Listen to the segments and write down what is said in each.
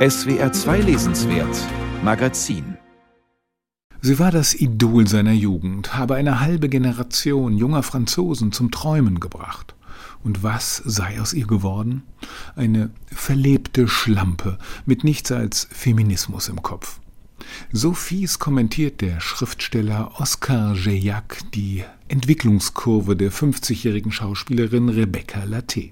SWR 2 Lesenswert Magazin Sie war das Idol seiner Jugend, habe eine halbe Generation junger Franzosen zum Träumen gebracht. Und was sei aus ihr geworden? Eine verlebte Schlampe mit nichts als Feminismus im Kopf. So fies kommentiert der Schriftsteller Oscar Geillac die Entwicklungskurve der 50-jährigen Schauspielerin Rebecca Latte.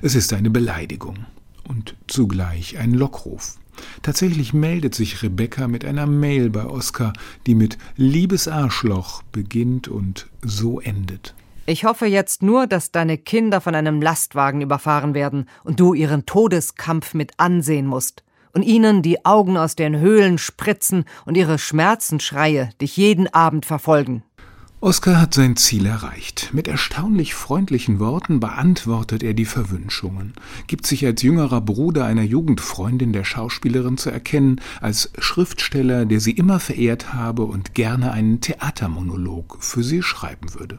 Es ist eine Beleidigung und zugleich ein Lockruf. Tatsächlich meldet sich Rebecca mit einer Mail bei Oscar, die mit Liebes Arschloch beginnt und so endet. Ich hoffe jetzt nur, dass deine Kinder von einem Lastwagen überfahren werden und du ihren Todeskampf mit ansehen musst und ihnen die Augen aus den Höhlen spritzen und ihre Schmerzensschreie dich jeden Abend verfolgen. Oskar hat sein Ziel erreicht. Mit erstaunlich freundlichen Worten beantwortet er die Verwünschungen, gibt sich als jüngerer Bruder einer Jugendfreundin der Schauspielerin zu erkennen, als Schriftsteller, der sie immer verehrt habe und gerne einen Theatermonolog für sie schreiben würde.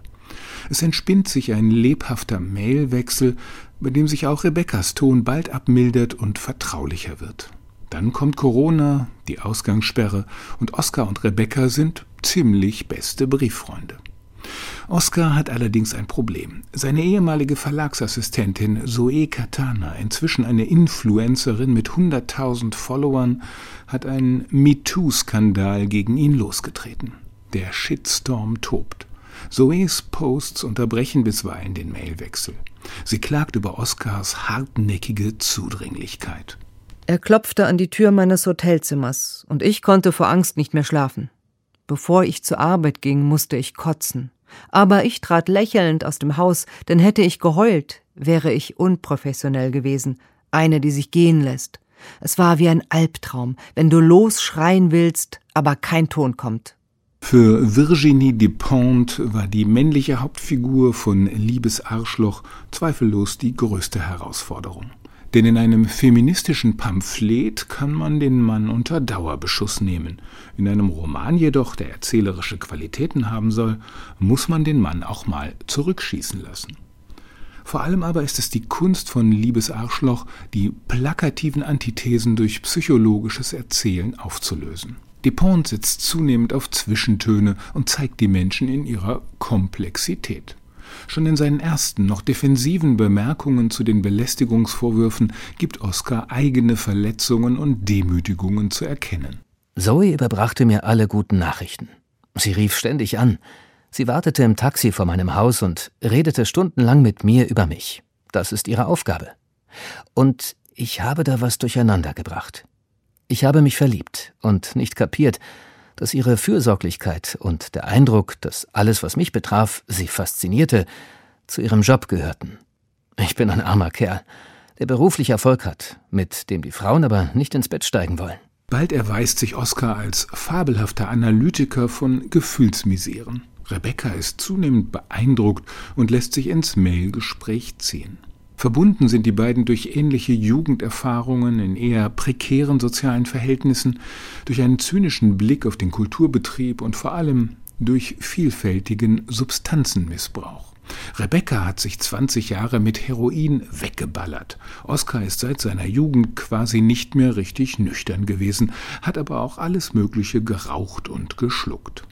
Es entspinnt sich ein lebhafter Mailwechsel, bei dem sich auch Rebekkas Ton bald abmildert und vertraulicher wird. Dann kommt Corona, die Ausgangssperre, und Oskar und Rebecca sind ziemlich beste Brieffreunde. Oskar hat allerdings ein Problem. Seine ehemalige Verlagsassistentin Zoe Katana, inzwischen eine Influencerin mit 100.000 Followern, hat einen MeToo-Skandal gegen ihn losgetreten. Der Shitstorm tobt. Zoes Posts unterbrechen bisweilen den Mailwechsel. Sie klagt über Oskars hartnäckige Zudringlichkeit. Er klopfte an die Tür meines Hotelzimmers, und ich konnte vor Angst nicht mehr schlafen. Bevor ich zur Arbeit ging, musste ich kotzen. Aber ich trat lächelnd aus dem Haus, denn hätte ich geheult, wäre ich unprofessionell gewesen, eine, die sich gehen lässt. Es war wie ein Albtraum, wenn du losschreien willst, aber kein Ton kommt. Für Virginie Despentes war die männliche Hauptfigur von Liebes Arschloch zweifellos die größte Herausforderung. Denn in einem feministischen Pamphlet kann man den Mann unter Dauerbeschuss nehmen. In einem Roman jedoch, der erzählerische Qualitäten haben soll, muss man den Mann auch mal zurückschießen lassen. Vor allem aber ist es die Kunst von Liebes Arschloch, die plakativen Antithesen durch psychologisches Erzählen aufzulösen. Dupont setzt zunehmend auf Zwischentöne und zeigt die Menschen in ihrer Komplexität. Schon in seinen ersten, noch defensiven Bemerkungen zu den Belästigungsvorwürfen gibt Oskar eigene Verletzungen und Demütigungen zu erkennen. Zoe überbrachte mir alle guten Nachrichten. Sie rief ständig an. Sie wartete im Taxi vor meinem Haus und redete stundenlang mit mir über mich. Das ist ihre Aufgabe. Und ich habe da was durcheinander gebracht. Ich habe mich verliebt und nicht kapiert, dass ihre Fürsorglichkeit und der Eindruck, dass alles, was mich betraf, sie faszinierte, zu ihrem Job gehörten. Ich bin ein armer Kerl, der beruflich Erfolg hat, mit dem die Frauen aber nicht ins Bett steigen wollen. Bald erweist sich Oskar als fabelhafter Analytiker von Gefühlsmiseren. Rebecca ist zunehmend beeindruckt und lässt sich ins Mailgespräch ziehen. Verbunden sind die beiden durch ähnliche Jugenderfahrungen in eher prekären sozialen Verhältnissen, durch einen zynischen Blick auf den Kulturbetrieb und vor allem durch vielfältigen Substanzenmissbrauch. Rebecca hat sich 20 Jahre mit Heroin weggeballert. Oskar ist seit seiner Jugend quasi nicht mehr richtig nüchtern gewesen, hat aber auch alles Mögliche geraucht und geschluckt.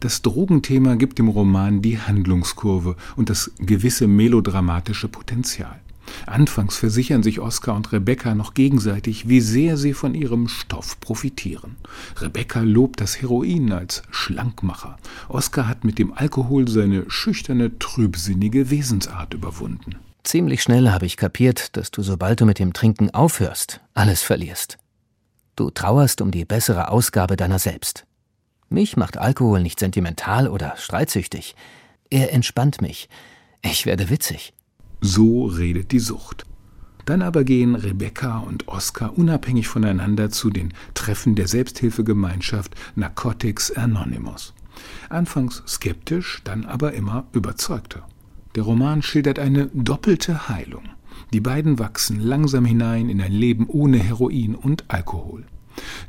Das Drogenthema gibt dem Roman die Handlungskurve und das gewisse melodramatische Potenzial. Anfangs versichern sich Oskar und Rebecca noch gegenseitig, wie sehr sie von ihrem Stoff profitieren. Rebecca lobt das Heroin als Schlankmacher. Oskar hat mit dem Alkohol seine schüchterne, trübsinnige Wesensart überwunden. Ziemlich schnell habe ich kapiert, dass du, sobald du mit dem Trinken aufhörst, alles verlierst. Du trauerst um die bessere Ausgabe deiner selbst. Mich macht Alkohol nicht sentimental oder streitsüchtig. Er entspannt mich. Ich werde witzig. So redet die Sucht. Dann aber gehen Rebecca und Oskar unabhängig voneinander zu den Treffen der Selbsthilfegemeinschaft Narcotics Anonymous. Anfangs skeptisch, dann aber immer überzeugter. Der Roman schildert eine doppelte Heilung. Die beiden wachsen langsam hinein in ein Leben ohne Heroin und Alkohol.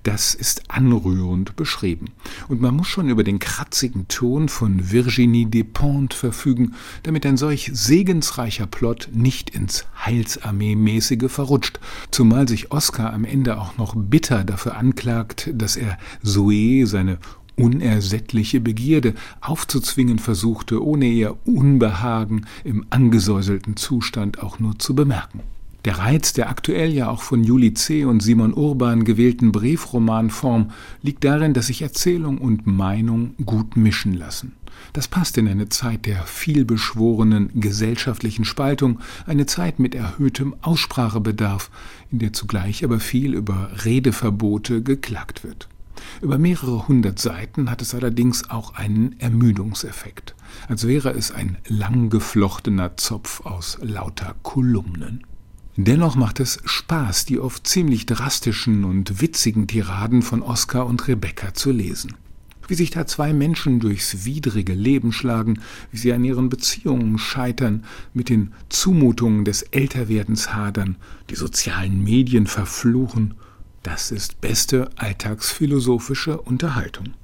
Das ist anrührend beschrieben. Und man muss schon über den kratzigen Ton von Virginie Despentes verfügen, damit ein solch segensreicher Plot nicht ins Heilsarmee-mäßige verrutscht, zumal sich Oscar am Ende auch noch bitter dafür anklagt, dass er Zoe, seine unersättliche Begierde aufzuzwingen versuchte, ohne ihr Unbehagen im angesäuselten Zustand auch nur zu bemerken. Der Reiz der aktuell ja auch von Juli C. und Simon Urban gewählten Briefromanform liegt darin, dass sich Erzählung und Meinung gut mischen lassen. Das passt in eine Zeit der vielbeschworenen gesellschaftlichen Spaltung, eine Zeit mit erhöhtem Aussprachebedarf, in der zugleich aber viel über Redeverbote geklagt wird. Über mehrere hundert Seiten hat es allerdings auch einen Ermüdungseffekt, als wäre es ein lang geflochtener Zopf aus lauter Kolumnen. Dennoch macht es Spaß, die oft ziemlich drastischen und witzigen Tiraden von Oskar und Rebecca zu lesen. Wie sich da zwei Menschen durchs widrige Leben schlagen, wie sie an ihren Beziehungen scheitern, mit den Zumutungen des Älterwerdens hadern, die sozialen Medien verfluchen, das ist beste alltagsphilosophische Unterhaltung.